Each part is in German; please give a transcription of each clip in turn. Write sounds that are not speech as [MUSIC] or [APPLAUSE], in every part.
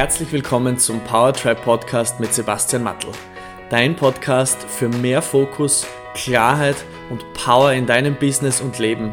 herzlich willkommen zum Powertrap Podcast mit Sebastian Mattel. Dein Podcast für mehr Fokus, Klarheit und Power in deinem Business und Leben.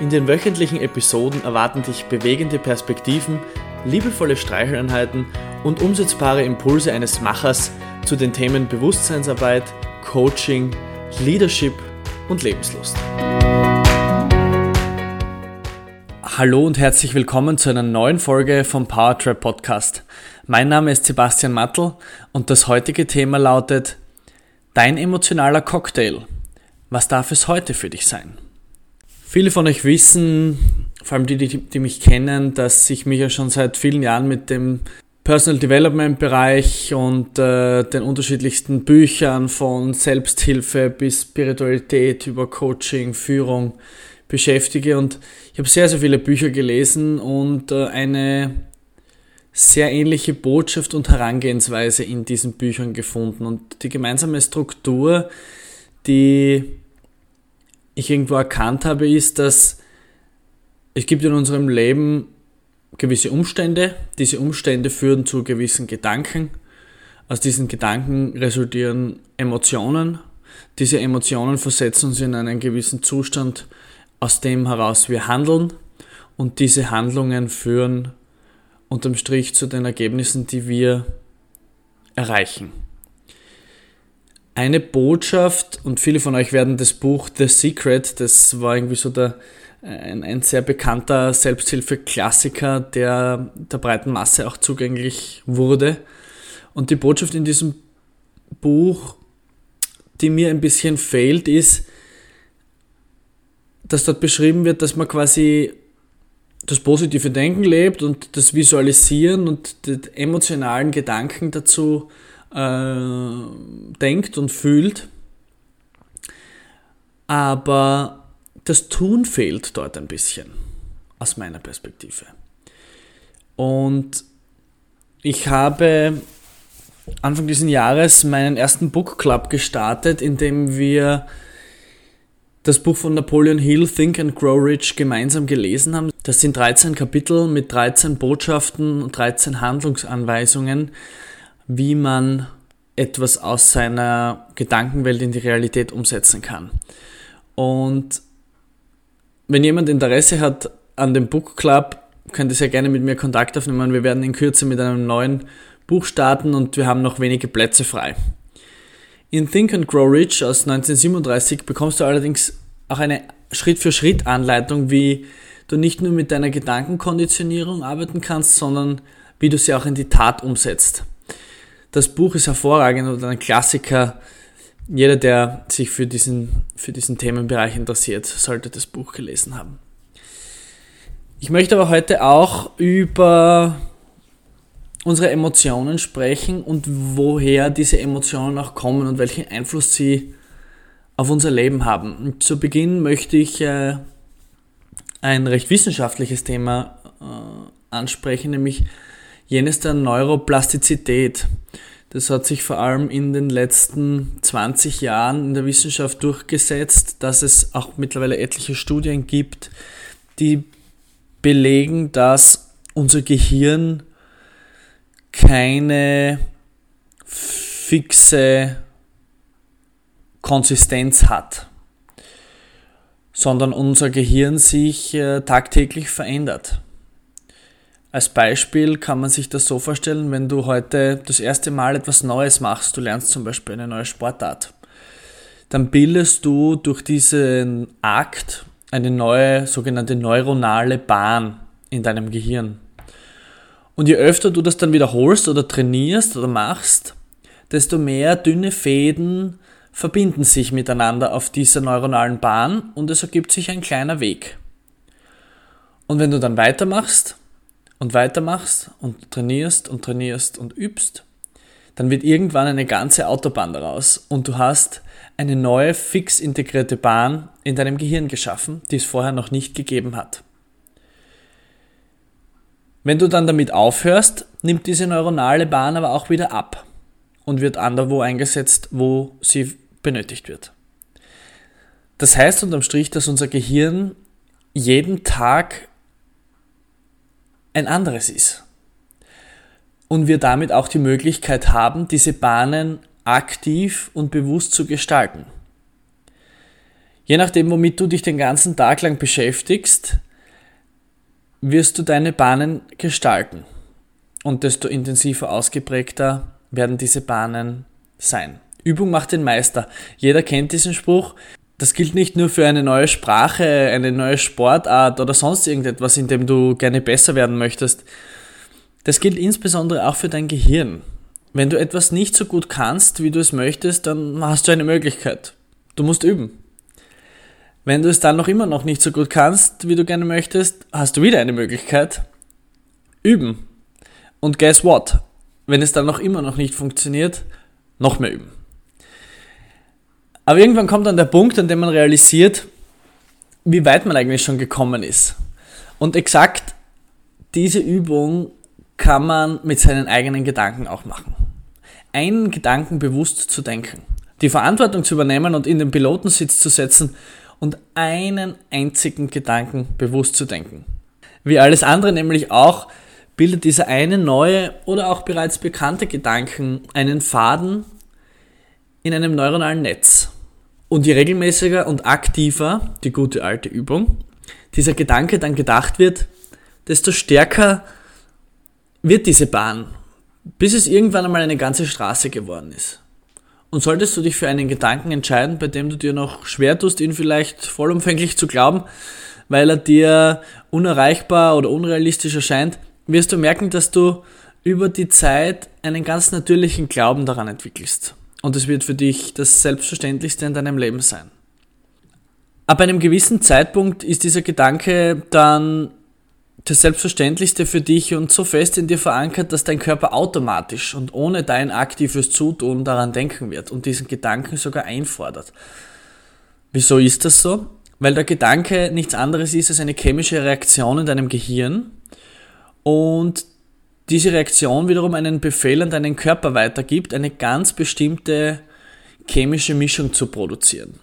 In den wöchentlichen Episoden erwarten dich bewegende Perspektiven, liebevolle Streicheleinheiten und umsetzbare Impulse eines Machers zu den Themen Bewusstseinsarbeit, Coaching, Leadership und Lebenslust. Hallo und herzlich willkommen zu einer neuen Folge vom Powertrap Podcast. Mein Name ist Sebastian Mattel und das heutige Thema lautet Dein emotionaler Cocktail. Was darf es heute für dich sein? Viele von euch wissen, vor allem die, die, die mich kennen, dass ich mich ja schon seit vielen Jahren mit dem Personal Development Bereich und äh, den unterschiedlichsten Büchern von Selbsthilfe bis Spiritualität über Coaching, Führung beschäftige. Und ich habe sehr, sehr viele Bücher gelesen und äh, eine sehr ähnliche Botschaft und Herangehensweise in diesen Büchern gefunden. Und die gemeinsame Struktur, die ich irgendwo erkannt habe, ist, dass es gibt in unserem Leben gewisse Umstände. Diese Umstände führen zu gewissen Gedanken. Aus diesen Gedanken resultieren Emotionen. Diese Emotionen versetzen uns in einen gewissen Zustand, aus dem heraus wir handeln und diese Handlungen führen unterm Strich zu den Ergebnissen, die wir erreichen. Eine Botschaft, und viele von euch werden das Buch The Secret, das war irgendwie so der, ein, ein sehr bekannter Selbsthilfe-Klassiker, der der breiten Masse auch zugänglich wurde. Und die Botschaft in diesem Buch, die mir ein bisschen fehlt, ist, dass dort beschrieben wird, dass man quasi das positive Denken lebt und das Visualisieren und die emotionalen Gedanken dazu äh, denkt und fühlt. Aber das Tun fehlt dort ein bisschen, aus meiner Perspektive. Und ich habe Anfang dieses Jahres meinen ersten Book Club gestartet, in dem wir das Buch von Napoleon Hill, Think and Grow Rich, gemeinsam gelesen haben. Das sind 13 Kapitel mit 13 Botschaften und 13 Handlungsanweisungen, wie man etwas aus seiner Gedankenwelt in die Realität umsetzen kann. Und wenn jemand Interesse hat an dem Book Club, könnt ihr sehr gerne mit mir Kontakt aufnehmen. Wir werden in Kürze mit einem neuen Buch starten und wir haben noch wenige Plätze frei. In Think and Grow Rich aus 1937 bekommst du allerdings auch eine Schritt-für-Schritt-Anleitung, wie du nicht nur mit deiner Gedankenkonditionierung arbeiten kannst, sondern wie du sie auch in die Tat umsetzt. Das Buch ist hervorragend und ein Klassiker. Jeder, der sich für diesen, für diesen Themenbereich interessiert, sollte das Buch gelesen haben. Ich möchte aber heute auch über unsere Emotionen sprechen und woher diese Emotionen auch kommen und welchen Einfluss sie auf unser Leben haben. Und zu Beginn möchte ich äh, ein recht wissenschaftliches Thema äh, ansprechen, nämlich jenes der Neuroplastizität. Das hat sich vor allem in den letzten 20 Jahren in der Wissenschaft durchgesetzt, dass es auch mittlerweile etliche Studien gibt, die belegen, dass unser Gehirn keine fixe Konsistenz hat, sondern unser Gehirn sich äh, tagtäglich verändert. Als Beispiel kann man sich das so vorstellen, wenn du heute das erste Mal etwas Neues machst, du lernst zum Beispiel eine neue Sportart, dann bildest du durch diesen Akt eine neue sogenannte neuronale Bahn in deinem Gehirn. Und je öfter du das dann wiederholst oder trainierst oder machst, desto mehr dünne Fäden verbinden sich miteinander auf dieser neuronalen Bahn und es ergibt sich ein kleiner Weg. Und wenn du dann weitermachst und weitermachst und trainierst und trainierst und übst, dann wird irgendwann eine ganze Autobahn daraus und du hast eine neue fix integrierte Bahn in deinem Gehirn geschaffen, die es vorher noch nicht gegeben hat. Wenn du dann damit aufhörst, nimmt diese neuronale Bahn aber auch wieder ab und wird anderwo eingesetzt, wo sie benötigt wird. Das heißt unterm Strich, dass unser Gehirn jeden Tag ein anderes ist. und wir damit auch die Möglichkeit haben, diese Bahnen aktiv und bewusst zu gestalten. Je nachdem, womit du dich den ganzen Tag lang beschäftigst, wirst du deine Bahnen gestalten. Und desto intensiver ausgeprägter werden diese Bahnen sein. Übung macht den Meister. Jeder kennt diesen Spruch. Das gilt nicht nur für eine neue Sprache, eine neue Sportart oder sonst irgendetwas, in dem du gerne besser werden möchtest. Das gilt insbesondere auch für dein Gehirn. Wenn du etwas nicht so gut kannst, wie du es möchtest, dann hast du eine Möglichkeit. Du musst üben. Wenn du es dann noch immer noch nicht so gut kannst, wie du gerne möchtest, hast du wieder eine Möglichkeit. Üben. Und guess what? Wenn es dann noch immer noch nicht funktioniert, noch mehr üben. Aber irgendwann kommt dann der Punkt, an dem man realisiert, wie weit man eigentlich schon gekommen ist. Und exakt diese Übung kann man mit seinen eigenen Gedanken auch machen. Einen Gedanken bewusst zu denken, die Verantwortung zu übernehmen und in den Pilotensitz zu setzen und einen einzigen Gedanken bewusst zu denken. Wie alles andere nämlich auch, bildet dieser eine neue oder auch bereits bekannte Gedanken einen Faden in einem neuronalen Netz. Und je regelmäßiger und aktiver, die gute alte Übung, dieser Gedanke dann gedacht wird, desto stärker wird diese Bahn, bis es irgendwann einmal eine ganze Straße geworden ist. Und solltest du dich für einen Gedanken entscheiden, bei dem du dir noch schwer tust, ihn vielleicht vollumfänglich zu glauben, weil er dir unerreichbar oder unrealistisch erscheint, wirst du merken, dass du über die Zeit einen ganz natürlichen Glauben daran entwickelst. Und es wird für dich das Selbstverständlichste in deinem Leben sein. Ab einem gewissen Zeitpunkt ist dieser Gedanke dann das Selbstverständlichste für dich und so fest in dir verankert, dass dein Körper automatisch und ohne dein aktives Zutun daran denken wird und diesen Gedanken sogar einfordert. Wieso ist das so? Weil der Gedanke nichts anderes ist als eine chemische Reaktion in deinem Gehirn und diese Reaktion wiederum einen Befehl an deinen Körper weitergibt, eine ganz bestimmte chemische Mischung zu produzieren.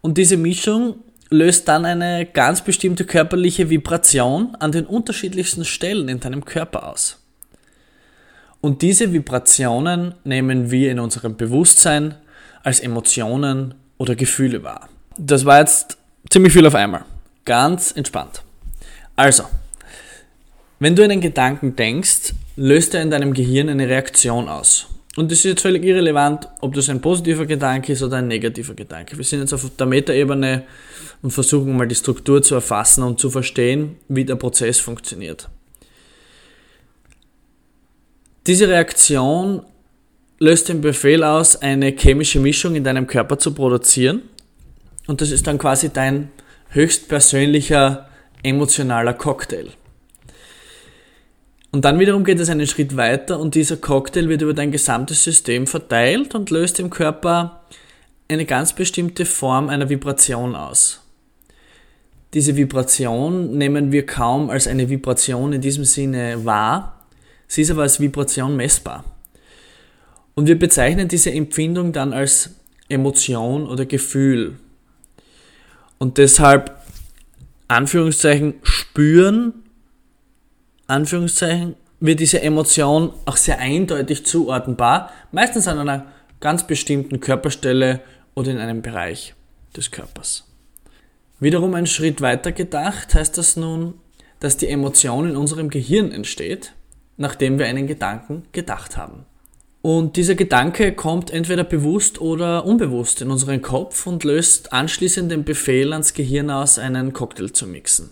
Und diese Mischung löst dann eine ganz bestimmte körperliche Vibration an den unterschiedlichsten Stellen in deinem Körper aus. Und diese Vibrationen nehmen wir in unserem Bewusstsein als Emotionen oder Gefühle wahr. Das war jetzt ziemlich viel auf einmal. Ganz entspannt. Also, wenn du einen Gedanken denkst, löst er in deinem Gehirn eine Reaktion aus. Und es ist jetzt völlig irrelevant, ob das ein positiver Gedanke ist oder ein negativer Gedanke. Wir sind jetzt auf der Metaebene und versuchen mal die Struktur zu erfassen und zu verstehen, wie der Prozess funktioniert. Diese Reaktion löst den Befehl aus, eine chemische Mischung in deinem Körper zu produzieren. Und das ist dann quasi dein höchstpersönlicher emotionaler Cocktail. Und dann wiederum geht es einen Schritt weiter und dieser Cocktail wird über dein gesamtes System verteilt und löst im Körper eine ganz bestimmte Form einer Vibration aus. Diese Vibration nehmen wir kaum als eine Vibration in diesem Sinne wahr, sie ist aber als Vibration messbar. Und wir bezeichnen diese Empfindung dann als Emotion oder Gefühl. Und deshalb Anführungszeichen spüren Anführungszeichen, wird diese Emotion auch sehr eindeutig zuordnenbar, meistens an einer ganz bestimmten Körperstelle oder in einem Bereich des Körpers. Wiederum ein Schritt weiter gedacht heißt das nun, dass die Emotion in unserem Gehirn entsteht, nachdem wir einen Gedanken gedacht haben. Und dieser Gedanke kommt entweder bewusst oder unbewusst in unseren Kopf und löst anschließend den Befehl ans Gehirn aus, einen Cocktail zu mixen.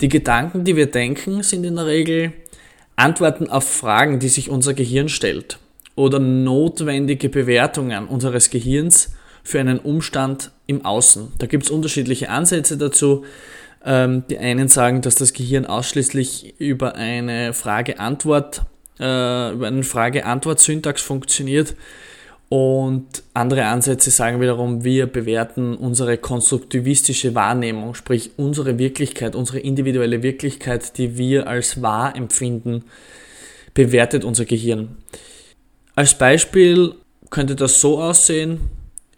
Die Gedanken, die wir denken, sind in der Regel Antworten auf Fragen, die sich unser Gehirn stellt oder notwendige Bewertungen unseres Gehirns für einen Umstand im Außen. Da gibt es unterschiedliche Ansätze dazu. Ähm, die einen sagen, dass das Gehirn ausschließlich über eine Frage-Antwort, äh, über einen Frage-Antwort-Syntax funktioniert. Und andere Ansätze sagen wiederum, wir bewerten unsere konstruktivistische Wahrnehmung, sprich unsere Wirklichkeit, unsere individuelle Wirklichkeit, die wir als wahr empfinden, bewertet unser Gehirn. Als Beispiel könnte das so aussehen,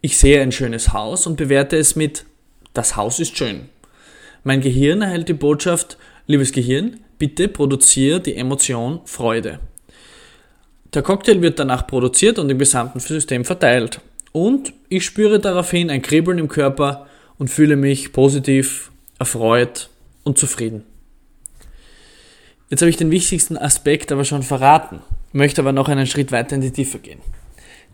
ich sehe ein schönes Haus und bewerte es mit, das Haus ist schön. Mein Gehirn erhält die Botschaft, liebes Gehirn, bitte produziere die Emotion Freude. Der Cocktail wird danach produziert und im gesamten System verteilt. Und ich spüre daraufhin ein Kribbeln im Körper und fühle mich positiv, erfreut und zufrieden. Jetzt habe ich den wichtigsten Aspekt aber schon verraten, möchte aber noch einen Schritt weiter in die Tiefe gehen.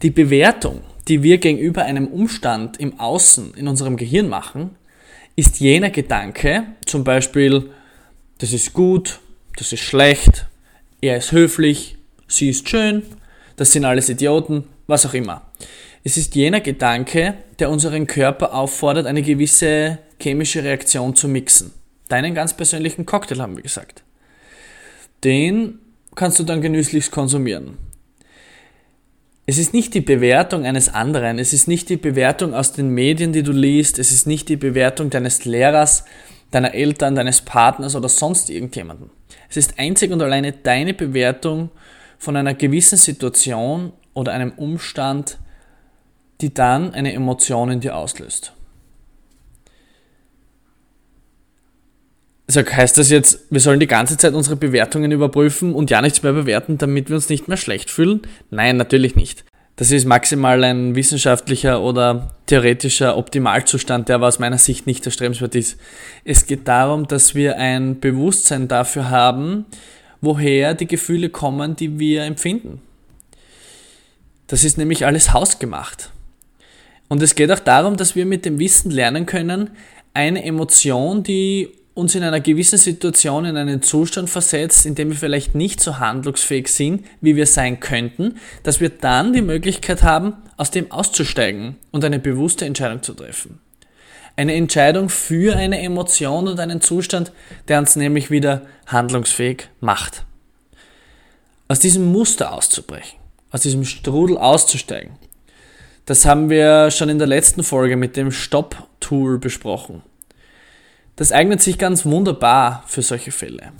Die Bewertung, die wir gegenüber einem Umstand im Außen in unserem Gehirn machen, ist jener Gedanke, zum Beispiel, das ist gut, das ist schlecht, er ist höflich, sie ist schön, das sind alles Idioten, was auch immer. Es ist jener Gedanke, der unseren Körper auffordert, eine gewisse chemische Reaktion zu mixen. Deinen ganz persönlichen Cocktail haben wir gesagt. Den kannst du dann genüsslich konsumieren. Es ist nicht die Bewertung eines anderen, es ist nicht die Bewertung aus den Medien, die du liest, es ist nicht die Bewertung deines Lehrers, deiner Eltern, deines Partners oder sonst irgendjemanden. Es ist einzig und alleine deine Bewertung von einer gewissen Situation oder einem Umstand, die dann eine Emotion in dir auslöst. Also heißt das jetzt, wir sollen die ganze Zeit unsere Bewertungen überprüfen und ja nichts mehr bewerten, damit wir uns nicht mehr schlecht fühlen? Nein, natürlich nicht. Das ist maximal ein wissenschaftlicher oder theoretischer Optimalzustand, der aber aus meiner Sicht nicht erstrebenswert ist. Es geht darum, dass wir ein Bewusstsein dafür haben, woher die Gefühle kommen, die wir empfinden. Das ist nämlich alles hausgemacht. Und es geht auch darum, dass wir mit dem Wissen lernen können, eine Emotion, die uns in einer gewissen Situation in einen Zustand versetzt, in dem wir vielleicht nicht so handlungsfähig sind, wie wir sein könnten, dass wir dann die Möglichkeit haben, aus dem auszusteigen und eine bewusste Entscheidung zu treffen. Eine Entscheidung für eine Emotion und einen Zustand, der uns nämlich wieder handlungsfähig macht. Aus diesem Muster auszubrechen, aus diesem Strudel auszusteigen. Das haben wir schon in der letzten Folge mit dem Stop-Tool besprochen. Das eignet sich ganz wunderbar für solche Fälle.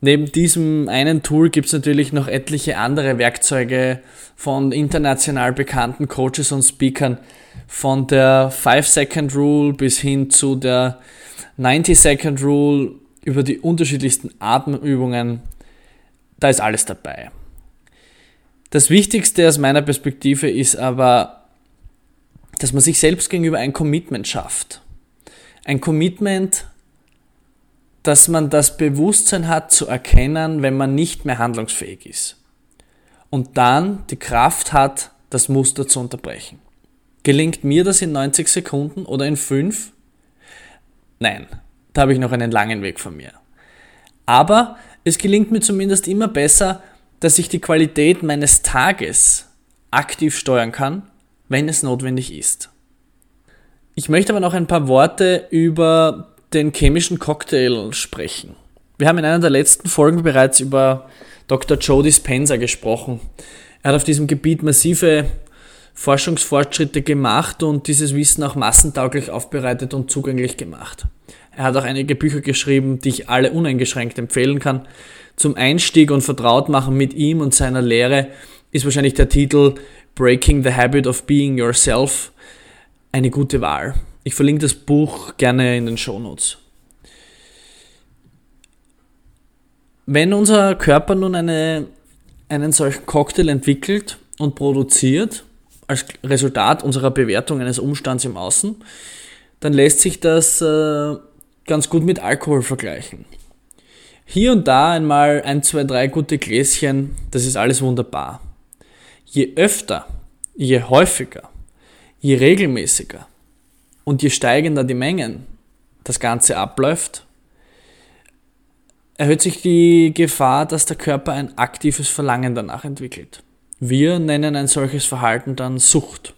Neben diesem einen Tool gibt es natürlich noch etliche andere Werkzeuge von international bekannten Coaches und Speakern, von der 5-Second Rule bis hin zu der 90-Second Rule über die unterschiedlichsten Atemübungen. Da ist alles dabei. Das Wichtigste aus meiner Perspektive ist aber, dass man sich selbst gegenüber ein Commitment schafft ein Commitment, dass man das Bewusstsein hat zu erkennen, wenn man nicht mehr handlungsfähig ist. Und dann die Kraft hat, das Muster zu unterbrechen. Gelingt mir das in 90 Sekunden oder in 5? Nein, da habe ich noch einen langen Weg von mir. Aber es gelingt mir zumindest immer besser, dass ich die Qualität meines Tages aktiv steuern kann, wenn es notwendig ist. Ich möchte aber noch ein paar Worte über den chemischen Cocktail sprechen. Wir haben in einer der letzten Folgen bereits über Dr. Joe Dispenza gesprochen. Er hat auf diesem Gebiet massive Forschungsfortschritte gemacht und dieses Wissen auch massentauglich aufbereitet und zugänglich gemacht. Er hat auch einige Bücher geschrieben, die ich alle uneingeschränkt empfehlen kann. Zum Einstieg und Vertrautmachen mit ihm und seiner Lehre ist wahrscheinlich der Titel Breaking the Habit of Being Yourself eine gute Wahl. Ich verlinke das Buch gerne in den Shownotes. Wenn unser Körper nun eine, einen solchen Cocktail entwickelt und produziert, als Resultat unserer Bewertung eines Umstands im Außen, dann lässt sich das äh, ganz gut mit Alkohol vergleichen. Hier und da einmal ein, zwei, drei gute Gläschen, das ist alles wunderbar. Je öfter, je häufiger je regelmäßiger und je steigender die Mengen das Ganze abläuft, erhöht sich die Gefahr, dass der Körper ein aktives Verlangen danach entwickelt. Wir nennen ein solches Verhalten dann Sucht.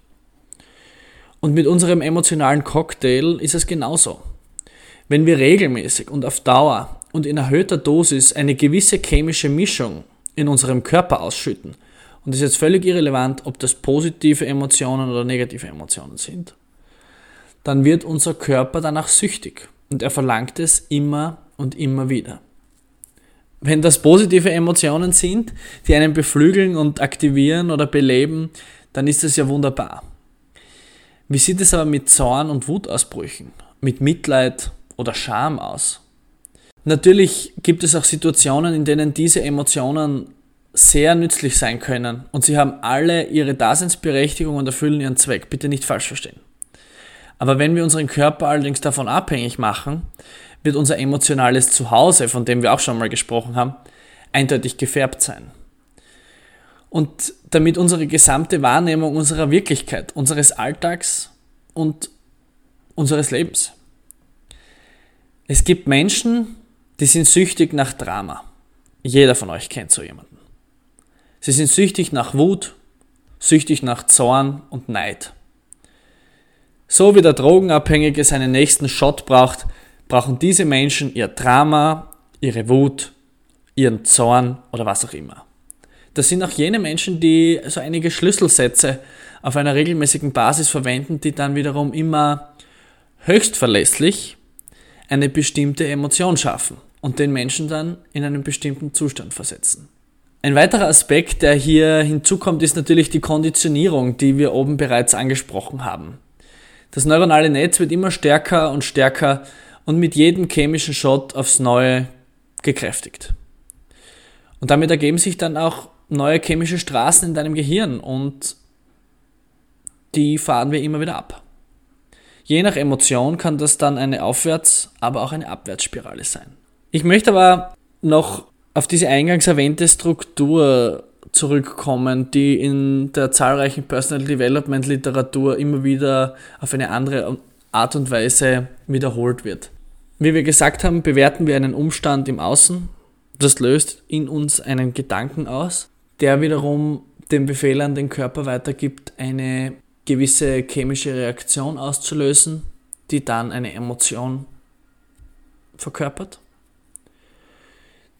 Und mit unserem emotionalen Cocktail ist es genauso. Wenn wir regelmäßig und auf Dauer und in erhöhter Dosis eine gewisse chemische Mischung in unserem Körper ausschütten, und es ist jetzt völlig irrelevant, ob das positive Emotionen oder negative Emotionen sind. Dann wird unser Körper danach süchtig und er verlangt es immer und immer wieder. Wenn das positive Emotionen sind, die einen beflügeln und aktivieren oder beleben, dann ist das ja wunderbar. Wie sieht es aber mit Zorn und Wutausbrüchen, mit Mitleid oder Scham aus? Natürlich gibt es auch Situationen, in denen diese Emotionen sehr nützlich sein können und sie haben alle ihre Daseinsberechtigung und erfüllen ihren Zweck. Bitte nicht falsch verstehen. Aber wenn wir unseren Körper allerdings davon abhängig machen, wird unser emotionales Zuhause, von dem wir auch schon mal gesprochen haben, eindeutig gefärbt sein. Und damit unsere gesamte Wahrnehmung unserer Wirklichkeit, unseres Alltags und unseres Lebens. Es gibt Menschen, die sind süchtig nach Drama. Jeder von euch kennt so jemanden. Sie sind süchtig nach Wut, süchtig nach Zorn und Neid. So wie der Drogenabhängige seinen nächsten Shot braucht, brauchen diese Menschen ihr Drama, ihre Wut, ihren Zorn oder was auch immer. Das sind auch jene Menschen, die so einige Schlüsselsätze auf einer regelmäßigen Basis verwenden, die dann wiederum immer höchst verlässlich eine bestimmte Emotion schaffen und den Menschen dann in einen bestimmten Zustand versetzen. Ein weiterer Aspekt, der hier hinzukommt, ist natürlich die Konditionierung, die wir oben bereits angesprochen haben. Das neuronale Netz wird immer stärker und stärker und mit jedem chemischen Shot aufs Neue gekräftigt. Und damit ergeben sich dann auch neue chemische Straßen in deinem Gehirn und die fahren wir immer wieder ab. Je nach Emotion kann das dann eine Aufwärts-, aber auch eine Abwärtsspirale sein. Ich möchte aber noch auf diese eingangs erwähnte Struktur zurückkommen, die in der zahlreichen Personal Development Literatur immer wieder auf eine andere Art und Weise wiederholt wird. Wie wir gesagt haben, bewerten wir einen Umstand im Außen, das löst in uns einen Gedanken aus, der wiederum den Befehl an den Körper weitergibt, eine gewisse chemische Reaktion auszulösen, die dann eine Emotion verkörpert.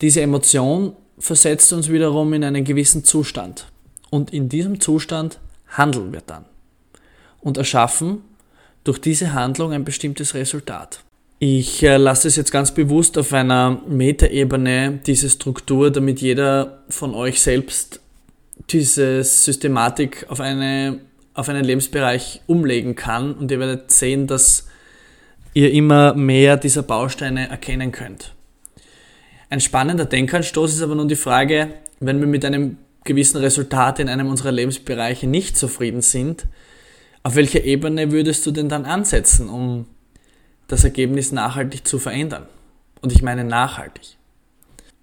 Diese Emotion versetzt uns wiederum in einen gewissen Zustand. Und in diesem Zustand handeln wir dann und erschaffen durch diese Handlung ein bestimmtes Resultat. Ich äh, lasse es jetzt ganz bewusst auf einer Metaebene, diese Struktur, damit jeder von euch selbst diese Systematik auf eine auf einen Lebensbereich umlegen kann und ihr werdet sehen, dass ihr immer mehr dieser Bausteine erkennen könnt. Ein spannender Denkanstoß ist aber nun die Frage, wenn wir mit einem gewissen Resultat in einem unserer Lebensbereiche nicht zufrieden sind, auf welcher Ebene würdest du denn dann ansetzen, um das Ergebnis nachhaltig zu verändern? Und ich meine nachhaltig.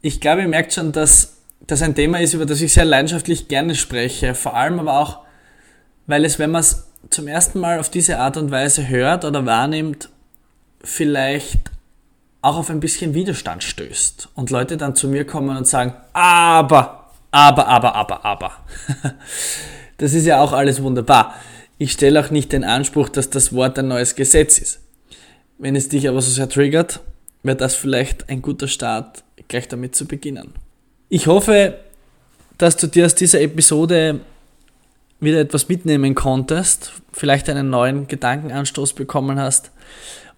Ich glaube, ihr merkt schon, dass das ein Thema ist, über das ich sehr leidenschaftlich gerne spreche, vor allem aber auch weil es, wenn man es zum ersten Mal auf diese Art und Weise hört oder wahrnimmt, vielleicht auch auf ein bisschen Widerstand stößt und Leute dann zu mir kommen und sagen, aber, aber, aber, aber, aber. [LAUGHS] das ist ja auch alles wunderbar. Ich stelle auch nicht den Anspruch, dass das Wort ein neues Gesetz ist. Wenn es dich aber so sehr triggert, wäre das vielleicht ein guter Start, gleich damit zu beginnen. Ich hoffe, dass du dir aus dieser Episode wieder etwas mitnehmen konntest, vielleicht einen neuen Gedankenanstoß bekommen hast.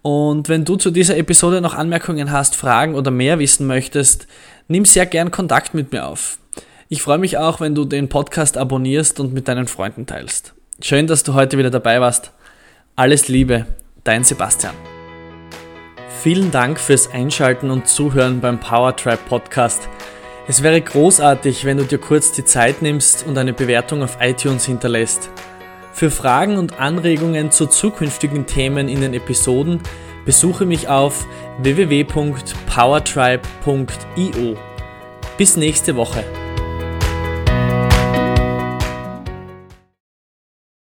Und wenn du zu dieser Episode noch Anmerkungen hast, Fragen oder mehr wissen möchtest, nimm sehr gern Kontakt mit mir auf. Ich freue mich auch, wenn du den Podcast abonnierst und mit deinen Freunden teilst. Schön, dass du heute wieder dabei warst. Alles Liebe, dein Sebastian. Vielen Dank fürs Einschalten und Zuhören beim Powertribe Podcast. Es wäre großartig, wenn du dir kurz die Zeit nimmst und eine Bewertung auf iTunes hinterlässt. Für Fragen und Anregungen zu zukünftigen Themen in den Episoden besuche mich auf www.powertribe.io. Bis nächste Woche.